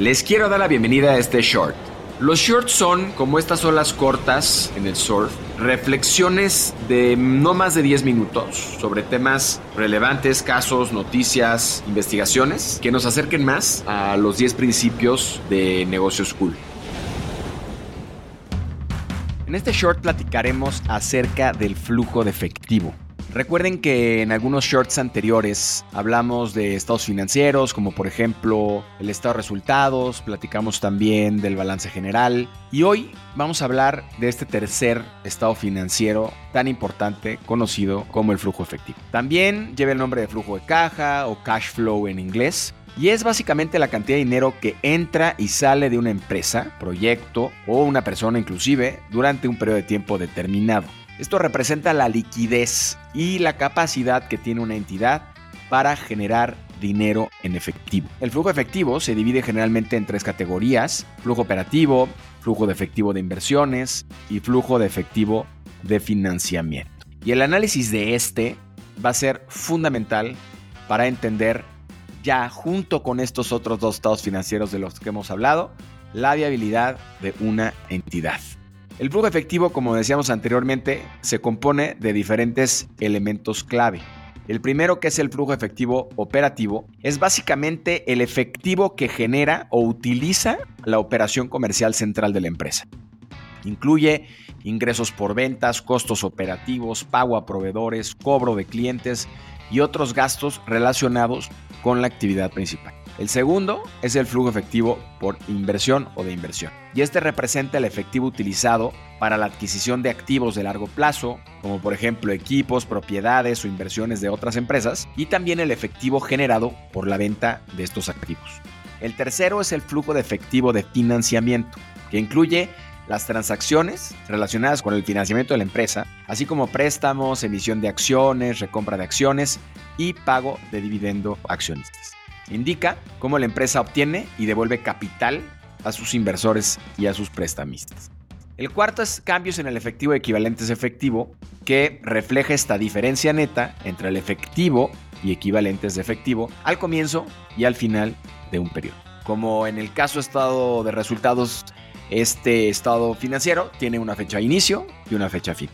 Les quiero dar la bienvenida a este short. Los shorts son, como estas olas cortas en el surf, reflexiones de no más de 10 minutos sobre temas relevantes, casos, noticias, investigaciones, que nos acerquen más a los 10 principios de negocios cool. En este short platicaremos acerca del flujo de efectivo. Recuerden que en algunos shorts anteriores hablamos de estados financieros, como por ejemplo el estado de resultados, platicamos también del balance general y hoy vamos a hablar de este tercer estado financiero tan importante conocido como el flujo efectivo. También lleva el nombre de flujo de caja o cash flow en inglés. Y es básicamente la cantidad de dinero que entra y sale de una empresa, proyecto o una persona inclusive durante un periodo de tiempo determinado. Esto representa la liquidez y la capacidad que tiene una entidad para generar dinero en efectivo. El flujo efectivo se divide generalmente en tres categorías, flujo operativo, flujo de efectivo de inversiones y flujo de efectivo de financiamiento. Y el análisis de este va a ser fundamental para entender ya junto con estos otros dos estados financieros de los que hemos hablado, la viabilidad de una entidad. El flujo efectivo, como decíamos anteriormente, se compone de diferentes elementos clave. El primero, que es el flujo efectivo operativo, es básicamente el efectivo que genera o utiliza la operación comercial central de la empresa. Incluye ingresos por ventas, costos operativos, pago a proveedores, cobro de clientes y otros gastos relacionados con la actividad principal. El segundo es el flujo efectivo por inversión o de inversión. Y este representa el efectivo utilizado para la adquisición de activos de largo plazo, como por ejemplo equipos, propiedades o inversiones de otras empresas, y también el efectivo generado por la venta de estos activos. El tercero es el flujo de efectivo de financiamiento, que incluye las transacciones relacionadas con el financiamiento de la empresa, así como préstamos, emisión de acciones, recompra de acciones y pago de dividendo a accionistas. Indica cómo la empresa obtiene y devuelve capital a sus inversores y a sus prestamistas. El cuarto es cambios en el efectivo equivalentes efectivo, que refleja esta diferencia neta entre el efectivo y equivalentes de efectivo al comienzo y al final de un periodo. Como en el caso estado de resultados, este estado financiero tiene una fecha de inicio y una fecha fin.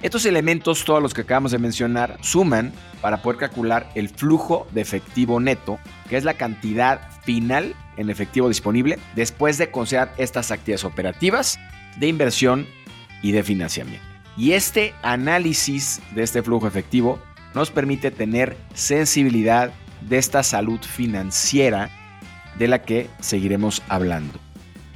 Estos elementos, todos los que acabamos de mencionar, suman para poder calcular el flujo de efectivo neto, que es la cantidad final en efectivo disponible después de considerar estas actividades operativas, de inversión y de financiamiento. Y este análisis de este flujo efectivo nos permite tener sensibilidad de esta salud financiera de la que seguiremos hablando.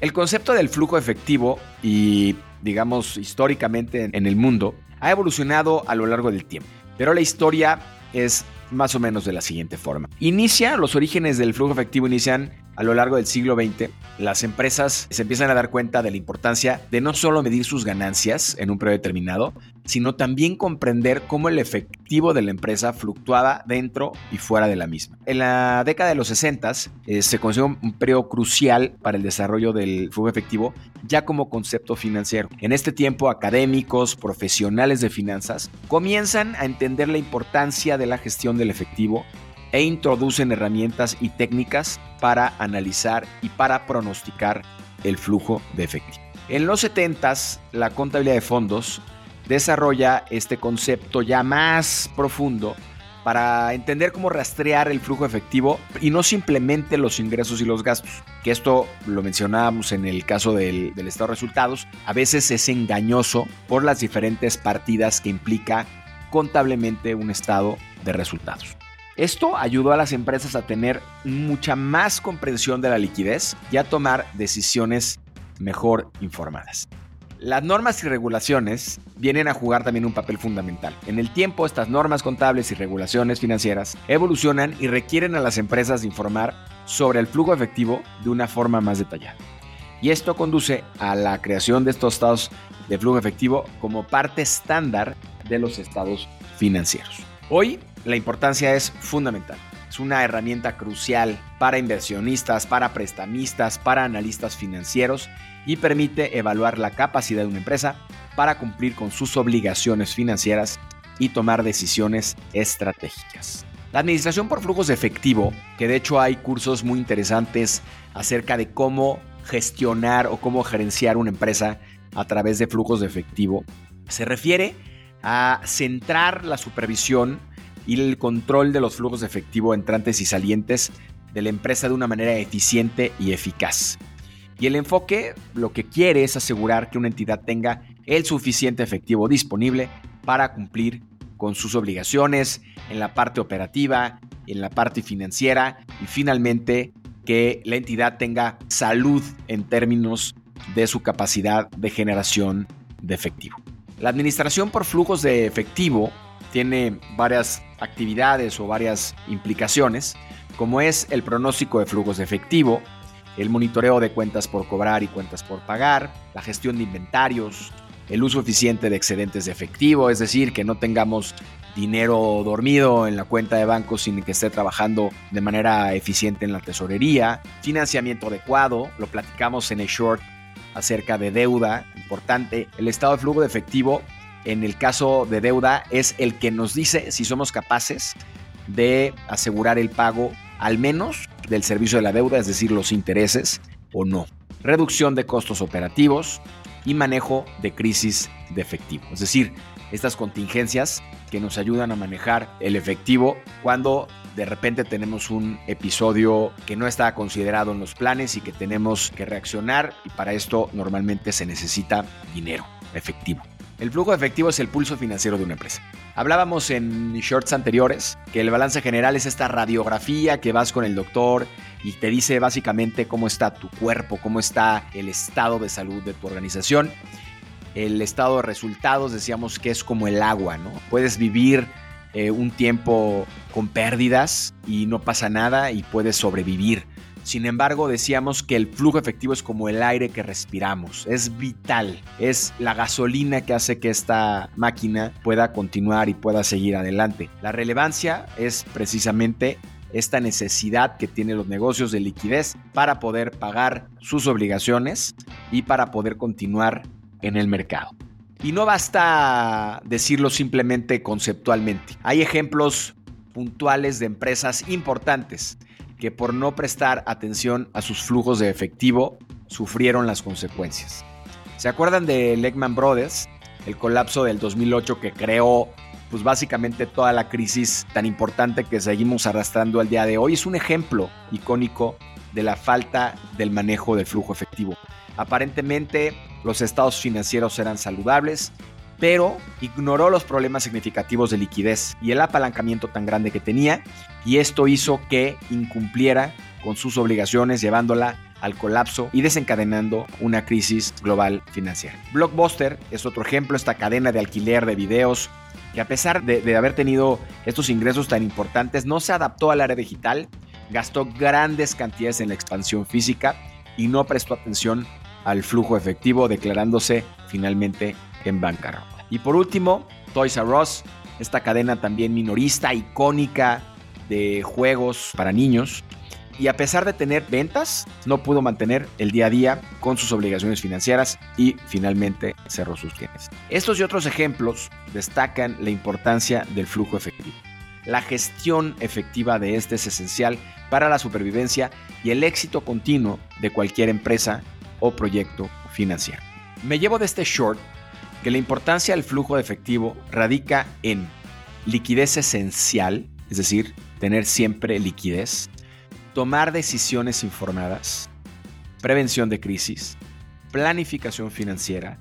El concepto del flujo efectivo y digamos históricamente en el mundo ha evolucionado a lo largo del tiempo, pero la historia es más o menos de la siguiente forma. Inicia, los orígenes del flujo efectivo inician a lo largo del siglo XX, las empresas se empiezan a dar cuenta de la importancia de no solo medir sus ganancias en un periodo determinado, sino también comprender cómo el efectivo de la empresa fluctuaba dentro y fuera de la misma. En la década de los 60 eh, se consideró un periodo crucial para el desarrollo del flujo efectivo ya como concepto financiero. En este tiempo, académicos, profesionales de finanzas comienzan a entender la importancia de la gestión del efectivo e introducen herramientas y técnicas para analizar y para pronosticar el flujo de efectivo. En los 70 la contabilidad de fondos desarrolla este concepto ya más profundo para entender cómo rastrear el flujo efectivo y no simplemente los ingresos y los gastos, que esto lo mencionábamos en el caso del, estado de resultados, a veces es engañoso por las diferentes partidas que implica contablemente un estado de resultados. Esto ayudó a las empresas a tener mucha más comprensión de la liquidez y a tomar decisiones mejor informadas. Las normas y regulaciones vienen a jugar también un papel fundamental. En el tiempo, estas normas contables y regulaciones financieras evolucionan y requieren a las empresas de informar sobre el flujo efectivo de una forma más detallada. Y esto conduce a la creación de estos estados de flujo efectivo como parte estándar de los estados financieros. Hoy la importancia es fundamental. Es una herramienta crucial para inversionistas, para prestamistas, para analistas financieros y permite evaluar la capacidad de una empresa para cumplir con sus obligaciones financieras y tomar decisiones estratégicas. La administración por flujos de efectivo, que de hecho hay cursos muy interesantes acerca de cómo gestionar o cómo gerenciar una empresa a través de flujos de efectivo, se refiere a centrar la supervisión y el control de los flujos de efectivo entrantes y salientes de la empresa de una manera eficiente y eficaz. Y el enfoque lo que quiere es asegurar que una entidad tenga el suficiente efectivo disponible para cumplir con sus obligaciones en la parte operativa, en la parte financiera y finalmente que la entidad tenga salud en términos de su capacidad de generación de efectivo. La administración por flujos de efectivo tiene varias actividades o varias implicaciones, como es el pronóstico de flujos de efectivo, el monitoreo de cuentas por cobrar y cuentas por pagar, la gestión de inventarios, el uso eficiente de excedentes de efectivo, es decir, que no tengamos dinero dormido en la cuenta de banco sin que esté trabajando de manera eficiente en la tesorería, financiamiento adecuado, lo platicamos en el short acerca de deuda, importante, el estado de flujo de efectivo en el caso de deuda es el que nos dice si somos capaces de asegurar el pago al menos del servicio de la deuda, es decir, los intereses o no. Reducción de costos operativos y manejo de crisis de efectivo. Es decir, estas contingencias que nos ayudan a manejar el efectivo cuando de repente tenemos un episodio que no está considerado en los planes y que tenemos que reaccionar y para esto normalmente se necesita dinero efectivo. El flujo efectivo es el pulso financiero de una empresa. Hablábamos en shorts anteriores que el balance general es esta radiografía que vas con el doctor y te dice básicamente cómo está tu cuerpo, cómo está el estado de salud de tu organización. El estado de resultados decíamos que es como el agua, ¿no? Puedes vivir eh, un tiempo con pérdidas y no pasa nada y puedes sobrevivir. Sin embargo, decíamos que el flujo efectivo es como el aire que respiramos, es vital, es la gasolina que hace que esta máquina pueda continuar y pueda seguir adelante. La relevancia es precisamente esta necesidad que tienen los negocios de liquidez para poder pagar sus obligaciones y para poder continuar en el mercado. Y no basta decirlo simplemente conceptualmente. Hay ejemplos puntuales de empresas importantes que por no prestar atención a sus flujos de efectivo sufrieron las consecuencias. ¿Se acuerdan de Lehman Brothers? El colapso del 2008 que creó pues básicamente toda la crisis tan importante que seguimos arrastrando al día de hoy es un ejemplo icónico de la falta del manejo del flujo efectivo. Aparentemente los estados financieros eran saludables pero ignoró los problemas significativos de liquidez y el apalancamiento tan grande que tenía, y esto hizo que incumpliera con sus obligaciones, llevándola al colapso y desencadenando una crisis global financiera. Blockbuster es otro ejemplo, esta cadena de alquiler de videos que a pesar de, haber tenido estos ingresos tan importantes, no se adaptó al área digital, gastó grandes cantidades en la expansión física y no prestó atención al flujo efectivo, declarándose finalmente en bancarrota. Y por último, Toys R Us, esta cadena también minorista, icónica de juegos para niños. Y a pesar de tener ventas, no pudo mantener el día a día con sus obligaciones financieras y finalmente cerró sus bienes. Estos y otros ejemplos destacan la importancia del flujo efectivo. La gestión efectiva de este es esencial para la supervivencia y el éxito continuo de cualquier empresa o proyecto financiero. Me llevo de este short que la importancia del flujo de efectivo radica en liquidez esencial, es decir, tener siempre liquidez, tomar decisiones informadas, prevención de crisis, planificación financiera,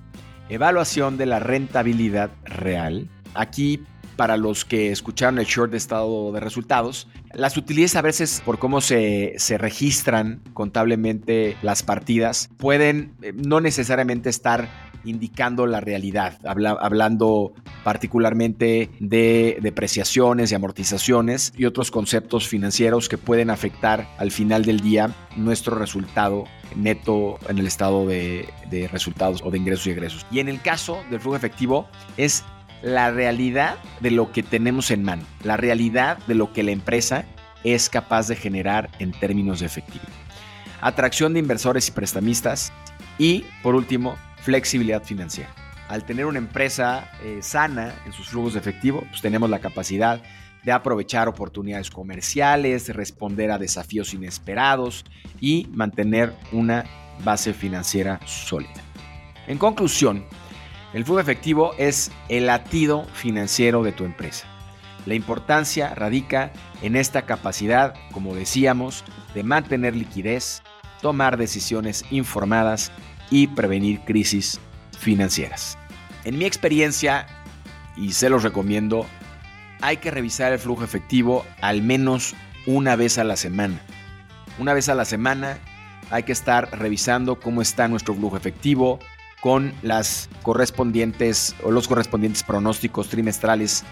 evaluación de la rentabilidad real. Aquí, para los que escucharon el short de estado de resultados, las utilidades a veces por cómo se, se registran contablemente las partidas pueden eh, no necesariamente estar indicando la realidad, hablando particularmente de depreciaciones y amortizaciones y otros conceptos financieros que pueden afectar al final del día nuestro resultado neto en el estado de, de resultados o de ingresos y egresos. Y en el caso del flujo efectivo es la realidad de lo que tenemos en mano, la realidad de lo que la empresa es capaz de generar en términos de efectivo. Atracción de inversores y prestamistas y, por último, flexibilidad financiera. Al tener una empresa eh, sana en sus flujos de efectivo, pues tenemos la capacidad de aprovechar oportunidades comerciales, responder a desafíos inesperados y mantener una base financiera sólida. En conclusión, el flujo efectivo es el latido financiero de tu empresa. La importancia radica en esta capacidad, como decíamos, de mantener liquidez, tomar decisiones informadas y prevenir crisis financieras. En mi experiencia, y se los recomiendo, hay que revisar el flujo efectivo al menos una vez a la semana. Una vez a la semana hay que estar revisando cómo está nuestro flujo efectivo con las correspondientes o los correspondientes pronósticos trimestrales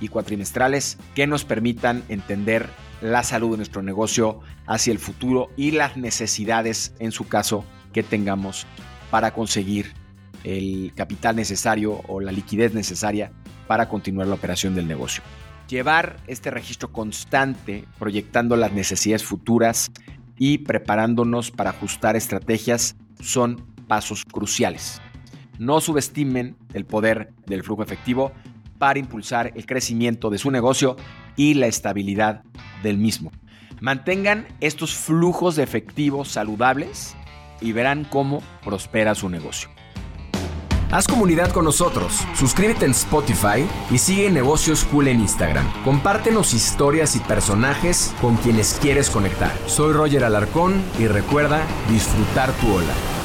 y cuatrimestrales que nos permitan entender la salud de nuestro negocio hacia el futuro y las necesidades, en su caso, que tengamos para conseguir el capital necesario o la liquidez necesaria para continuar la operación del negocio. Llevar este registro constante, proyectando las necesidades futuras y preparándonos para ajustar estrategias son pasos cruciales. No subestimen el poder del flujo efectivo para impulsar el crecimiento de su negocio y la estabilidad del mismo. Mantengan estos flujos de efectivo saludables y verán cómo prospera su negocio. Haz comunidad con nosotros, suscríbete en Spotify y sigue Negocios Cool en Instagram. Compártenos historias y personajes con quienes quieres conectar. Soy Roger Alarcón y recuerda disfrutar tu ola.